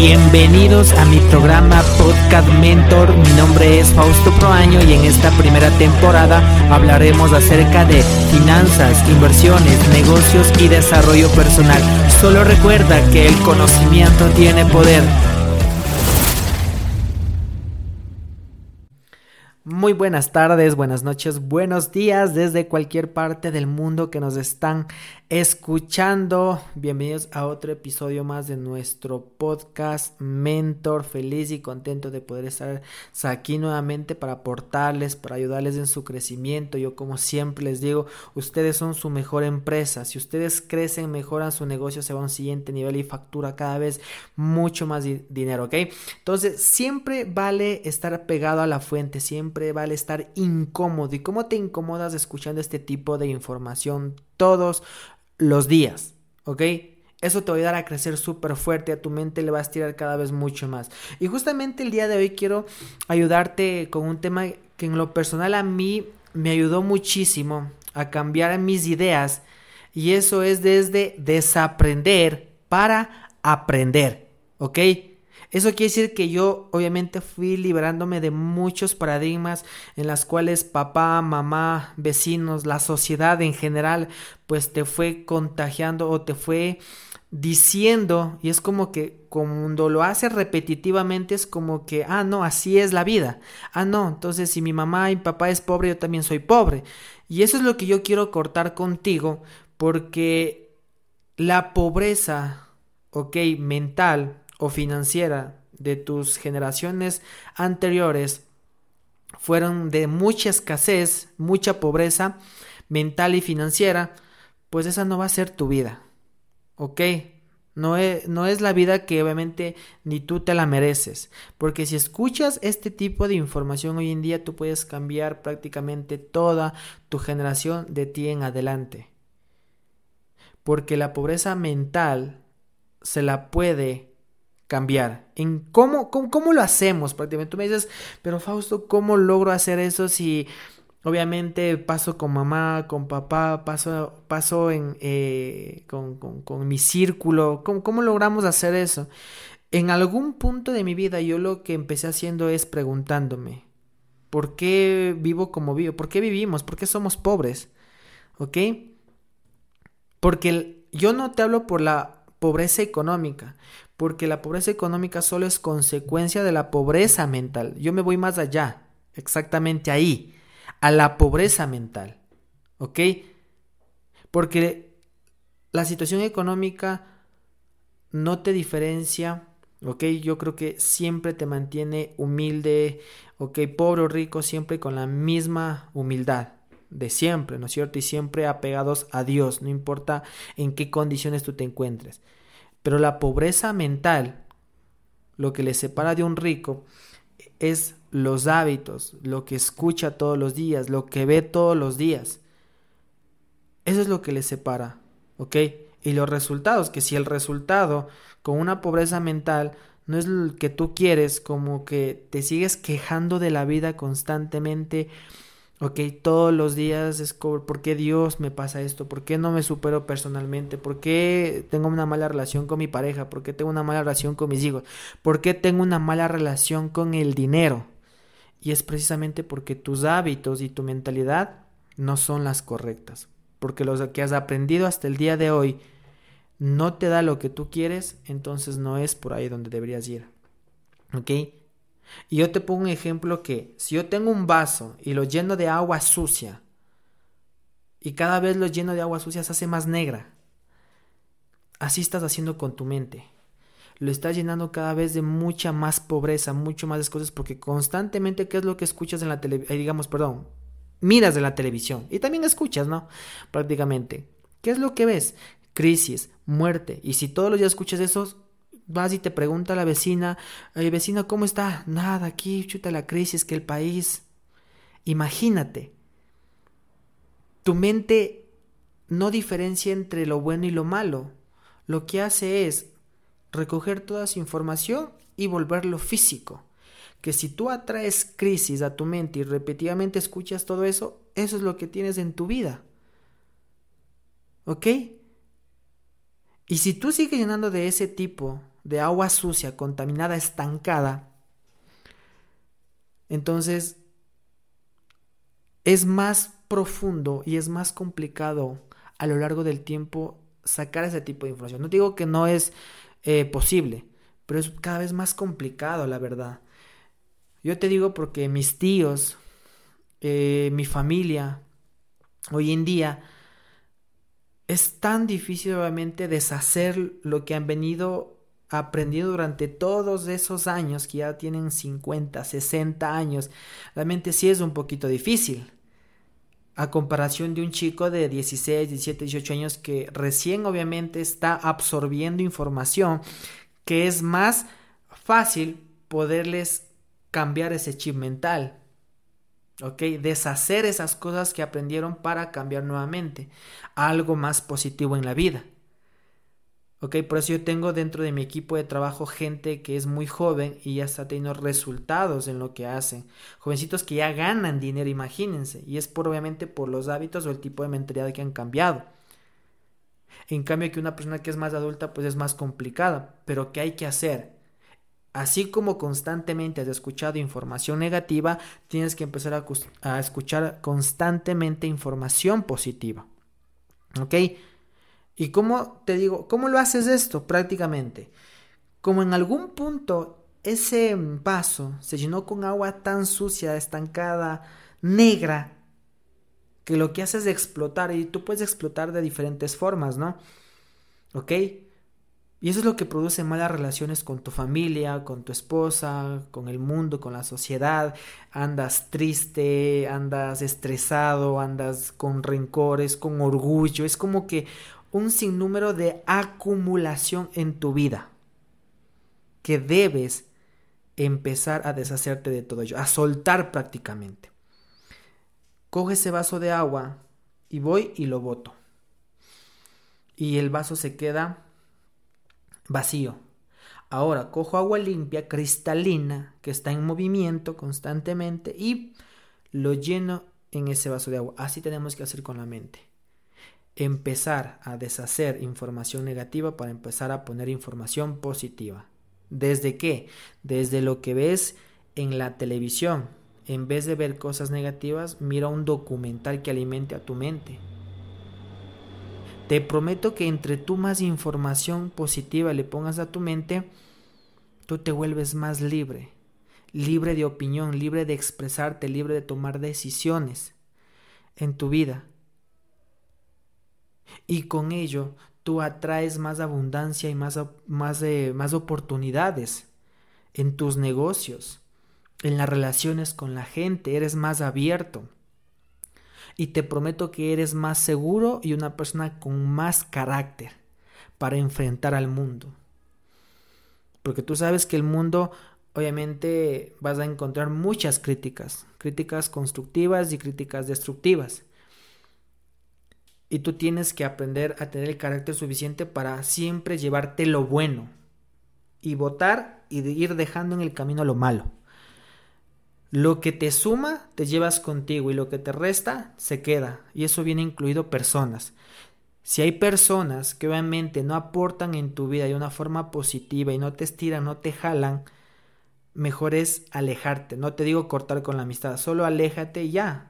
Bienvenidos a mi programa Podcast Mentor. Mi nombre es Fausto Proaño y en esta primera temporada hablaremos acerca de finanzas, inversiones, negocios y desarrollo personal. Solo recuerda que el conocimiento tiene poder. Muy buenas tardes, buenas noches, buenos días desde cualquier parte del mundo que nos están escuchando. Bienvenidos a otro episodio más de nuestro podcast Mentor. Feliz y contento de poder estar aquí nuevamente para aportarles, para ayudarles en su crecimiento. Yo como siempre les digo, ustedes son su mejor empresa. Si ustedes crecen, mejoran su negocio, se va a un siguiente nivel y factura cada vez mucho más dinero, ¿ok? Entonces, siempre vale estar pegado a la fuente, siempre vale estar incómodo. ¿Y cómo te incomodas escuchando este tipo de información todos los días, ¿ok? Eso te va a ayudar a crecer súper fuerte, a tu mente le va a estirar cada vez mucho más. Y justamente el día de hoy quiero ayudarte con un tema que en lo personal a mí me ayudó muchísimo a cambiar mis ideas y eso es desde desaprender para aprender, ¿ok? Eso quiere decir que yo obviamente fui liberándome de muchos paradigmas en las cuales papá, mamá, vecinos, la sociedad en general, pues te fue contagiando o te fue diciendo y es como que cuando lo hace repetitivamente es como que, ah, no, así es la vida. Ah, no, entonces si mi mamá y papá es pobre, yo también soy pobre. Y eso es lo que yo quiero cortar contigo porque la pobreza, ok, mental, o financiera de tus generaciones anteriores fueron de mucha escasez, mucha pobreza mental y financiera, pues esa no va a ser tu vida. ¿Ok? No es, no es, la vida que obviamente ni tú te la mereces. Porque si escuchas este tipo de información hoy en día, tú puedes cambiar prácticamente toda tu generación de ti en adelante. Porque la pobreza mental se la puede cambiar. En cómo, cómo, lo hacemos prácticamente. Tú me dices, pero Fausto, ¿cómo logro hacer eso si obviamente paso con mamá, con papá, paso, paso en, eh, con, con, mi círculo? ¿Cómo, ¿Cómo logramos hacer eso? En algún punto de mi vida yo lo que empecé haciendo es preguntándome, ¿por qué vivo como vivo? ¿Por qué vivimos? ¿Por qué somos pobres? ¿Ok? Porque yo no te hablo por la pobreza económica, porque la pobreza económica solo es consecuencia de la pobreza mental. Yo me voy más allá, exactamente ahí, a la pobreza mental. ¿Ok? Porque la situación económica no te diferencia, ¿ok? Yo creo que siempre te mantiene humilde, ¿ok? Pobre o rico, siempre con la misma humildad de siempre, ¿no es cierto? Y siempre apegados a Dios, no importa en qué condiciones tú te encuentres. Pero la pobreza mental, lo que le separa de un rico, es los hábitos, lo que escucha todos los días, lo que ve todos los días. Eso es lo que le separa, ¿ok? Y los resultados, que si el resultado con una pobreza mental no es el que tú quieres, como que te sigues quejando de la vida constantemente, Ok, todos los días es ¿por qué Dios me pasa esto? ¿Por qué no me supero personalmente? ¿Por qué tengo una mala relación con mi pareja? ¿Por qué tengo una mala relación con mis hijos? ¿Por qué tengo una mala relación con el dinero? Y es precisamente porque tus hábitos y tu mentalidad no son las correctas. Porque lo que has aprendido hasta el día de hoy no te da lo que tú quieres, entonces no es por ahí donde deberías ir. ¿Ok? Y yo te pongo un ejemplo que si yo tengo un vaso y lo lleno de agua sucia, y cada vez lo lleno de agua sucia se hace más negra, así estás haciendo con tu mente. Lo estás llenando cada vez de mucha más pobreza, mucho más cosas, porque constantemente, ¿qué es lo que escuchas en la televisión? Eh, digamos, perdón, miras de la televisión y también escuchas, ¿no? Prácticamente. ¿Qué es lo que ves? Crisis, muerte. Y si todos los días escuchas eso, vas y te pregunta a la vecina, vecina, ¿cómo está? Nada, aquí chuta la crisis, que el país. Imagínate, tu mente no diferencia entre lo bueno y lo malo. Lo que hace es recoger toda esa información y volverlo físico. Que si tú atraes crisis a tu mente y repetidamente escuchas todo eso, eso es lo que tienes en tu vida. ¿Ok? Y si tú sigues llenando de ese tipo de agua sucia, contaminada, estancada, entonces es más profundo y es más complicado a lo largo del tiempo sacar ese tipo de información. No digo que no es eh, posible, pero es cada vez más complicado, la verdad. Yo te digo porque mis tíos, eh, mi familia, hoy en día, es tan difícil obviamente deshacer lo que han venido aprendiendo durante todos esos años, que ya tienen 50, 60 años. Realmente sí es un poquito difícil a comparación de un chico de 16, 17, 18 años que recién obviamente está absorbiendo información que es más fácil poderles cambiar ese chip mental. ¿Ok? Deshacer esas cosas que aprendieron para cambiar nuevamente algo más positivo en la vida. ¿Ok? Por eso yo tengo dentro de mi equipo de trabajo gente que es muy joven y ya está teniendo resultados en lo que hacen. Jovencitos que ya ganan dinero, imagínense. Y es por obviamente por los hábitos o el tipo de mentalidad que han cambiado. En cambio que una persona que es más adulta pues es más complicada. Pero ¿qué hay que hacer? Así como constantemente has escuchado información negativa, tienes que empezar a, a escuchar constantemente información positiva. ¿Ok? ¿Y cómo te digo, cómo lo haces esto prácticamente? Como en algún punto ese vaso se llenó con agua tan sucia, estancada, negra, que lo que hace es explotar y tú puedes explotar de diferentes formas, ¿no? ¿Ok? Y eso es lo que produce malas relaciones con tu familia, con tu esposa, con el mundo, con la sociedad. Andas triste, andas estresado, andas con rencores, con orgullo. Es como que un sinnúmero de acumulación en tu vida que debes empezar a deshacerte de todo ello, a soltar prácticamente. Coge ese vaso de agua y voy y lo boto. Y el vaso se queda vacío. Ahora cojo agua limpia, cristalina, que está en movimiento constantemente y lo lleno en ese vaso de agua. Así tenemos que hacer con la mente empezar a deshacer información negativa para empezar a poner información positiva. ¿Desde qué? Desde lo que ves en la televisión. En vez de ver cosas negativas, mira un documental que alimente a tu mente. Te prometo que entre tú más información positiva le pongas a tu mente, tú te vuelves más libre, libre de opinión, libre de expresarte, libre de tomar decisiones en tu vida y con ello tú atraes más abundancia y más, más, más oportunidades en tus negocios, en las relaciones con la gente, eres más abierto. Y te prometo que eres más seguro y una persona con más carácter para enfrentar al mundo. Porque tú sabes que el mundo obviamente vas a encontrar muchas críticas, críticas constructivas y críticas destructivas. Y tú tienes que aprender a tener el carácter suficiente para siempre llevarte lo bueno y votar y ir dejando en el camino lo malo. Lo que te suma te llevas contigo y lo que te resta se queda. Y eso viene incluido personas. Si hay personas que obviamente no aportan en tu vida de una forma positiva y no te estiran, no te jalan, mejor es alejarte. No te digo cortar con la amistad, solo aléjate y ya.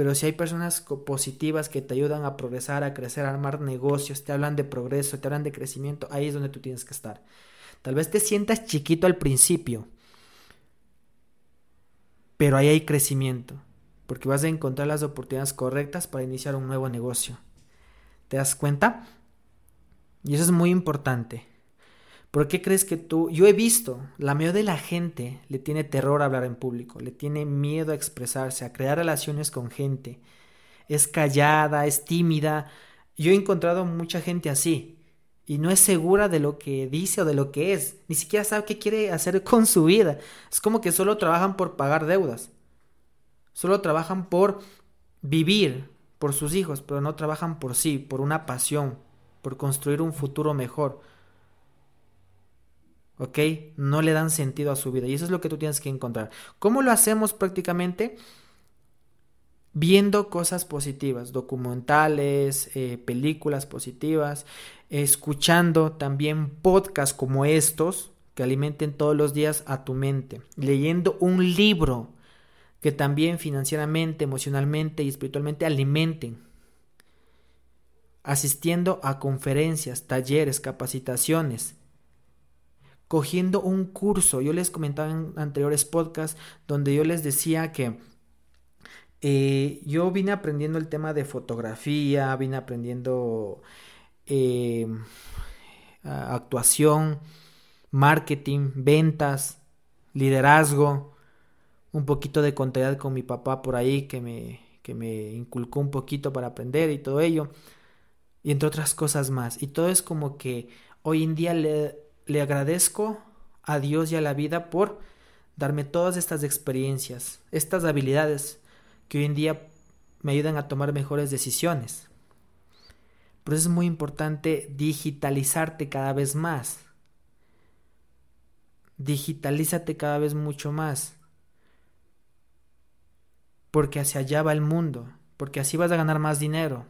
Pero si hay personas positivas que te ayudan a progresar, a crecer, a armar negocios, te hablan de progreso, te hablan de crecimiento, ahí es donde tú tienes que estar. Tal vez te sientas chiquito al principio, pero ahí hay crecimiento, porque vas a encontrar las oportunidades correctas para iniciar un nuevo negocio. ¿Te das cuenta? Y eso es muy importante. ¿Por qué crees que tú.? Yo he visto, la mayoría de la gente le tiene terror a hablar en público, le tiene miedo a expresarse, a crear relaciones con gente. Es callada, es tímida. Yo he encontrado mucha gente así y no es segura de lo que dice o de lo que es. Ni siquiera sabe qué quiere hacer con su vida. Es como que solo trabajan por pagar deudas. Solo trabajan por vivir por sus hijos, pero no trabajan por sí, por una pasión, por construir un futuro mejor. ¿Ok? No le dan sentido a su vida y eso es lo que tú tienes que encontrar. ¿Cómo lo hacemos prácticamente? Viendo cosas positivas, documentales, eh, películas positivas, escuchando también podcasts como estos que alimenten todos los días a tu mente, leyendo un libro que también financieramente, emocionalmente y espiritualmente alimenten, asistiendo a conferencias, talleres, capacitaciones, cogiendo un curso. Yo les comentaba en anteriores podcasts donde yo les decía que eh, yo vine aprendiendo el tema de fotografía, vine aprendiendo eh, actuación, marketing, ventas, liderazgo, un poquito de contabilidad con mi papá por ahí que me, que me inculcó un poquito para aprender y todo ello, y entre otras cosas más. Y todo es como que hoy en día le, le agradezco a Dios y a la vida por darme todas estas experiencias, estas habilidades que hoy en día me ayudan a tomar mejores decisiones. Pero es muy importante digitalizarte cada vez más. Digitalízate cada vez mucho más. Porque hacia allá va el mundo. Porque así vas a ganar más dinero.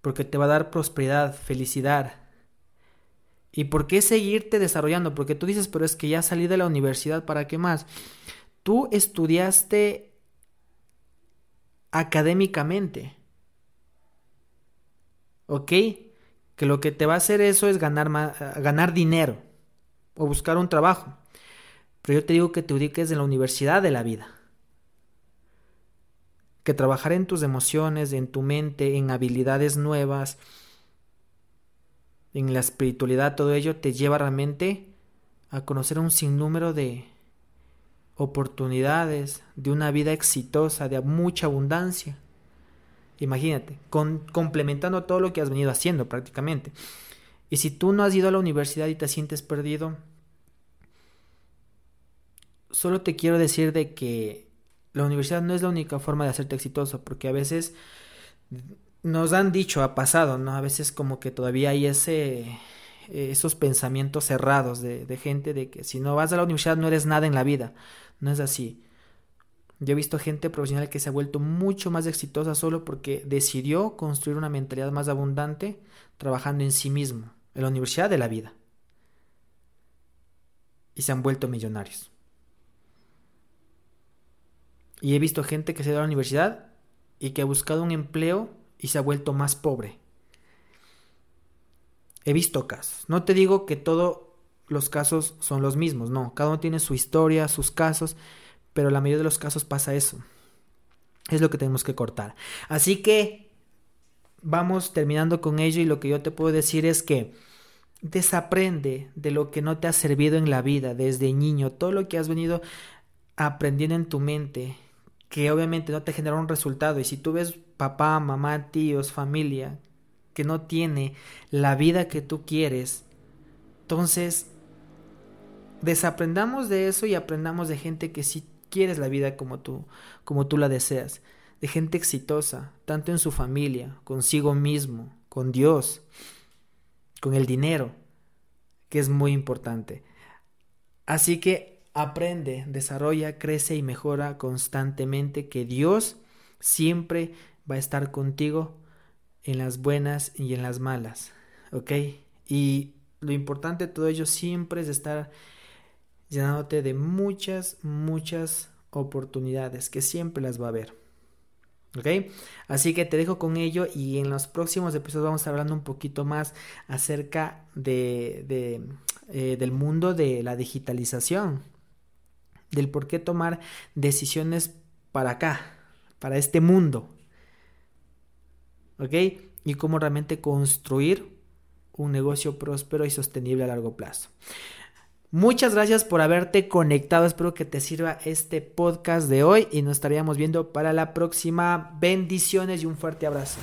Porque te va a dar prosperidad, felicidad. ¿Y por qué seguirte desarrollando? Porque tú dices, pero es que ya salí de la universidad, ¿para qué más? tú estudiaste académicamente. ¿Ok? Que lo que te va a hacer eso es ganar, ganar dinero o buscar un trabajo. Pero yo te digo que te ubiques en la universidad de la vida. Que trabajar en tus emociones, en tu mente, en habilidades nuevas, en la espiritualidad, todo ello te lleva realmente a conocer un sinnúmero de, oportunidades, de una vida exitosa, de mucha abundancia. Imagínate, con, complementando todo lo que has venido haciendo prácticamente. Y si tú no has ido a la universidad y te sientes perdido, solo te quiero decir de que la universidad no es la única forma de hacerte exitoso, porque a veces nos han dicho, ha pasado, ¿no? A veces como que todavía hay ese esos pensamientos cerrados de, de gente de que si no vas a la universidad no eres nada en la vida. No es así. Yo he visto gente profesional que se ha vuelto mucho más exitosa solo porque decidió construir una mentalidad más abundante trabajando en sí mismo, en la universidad de la vida. Y se han vuelto millonarios. Y he visto gente que se ha ido a la universidad y que ha buscado un empleo y se ha vuelto más pobre. He visto casos. No te digo que todo los casos son los mismos, no, cada uno tiene su historia, sus casos, pero la mayoría de los casos pasa eso. Es lo que tenemos que cortar. Así que vamos terminando con ello y lo que yo te puedo decir es que desaprende de lo que no te ha servido en la vida desde niño, todo lo que has venido aprendiendo en tu mente, que obviamente no te genera un resultado. Y si tú ves papá, mamá, tíos, familia, que no tiene la vida que tú quieres, entonces desaprendamos de eso y aprendamos de gente que sí quieres la vida como tú, como tú la deseas, de gente exitosa, tanto en su familia, consigo mismo, con Dios, con el dinero, que es muy importante. Así que aprende, desarrolla, crece y mejora constantemente que Dios siempre va a estar contigo en las buenas y en las malas, ¿ok? Y lo importante de todo ello siempre es estar llenándote de muchas, muchas oportunidades que siempre las va a haber. ¿Ok? Así que te dejo con ello y en los próximos episodios vamos a estar hablando un poquito más acerca de, eh, del mundo de la digitalización, del por qué tomar decisiones para acá, para este mundo. ¿Ok? Y cómo realmente construir un negocio próspero y sostenible a largo plazo. Muchas gracias por haberte conectado. Espero que te sirva este podcast de hoy y nos estaríamos viendo para la próxima. Bendiciones y un fuerte abrazo.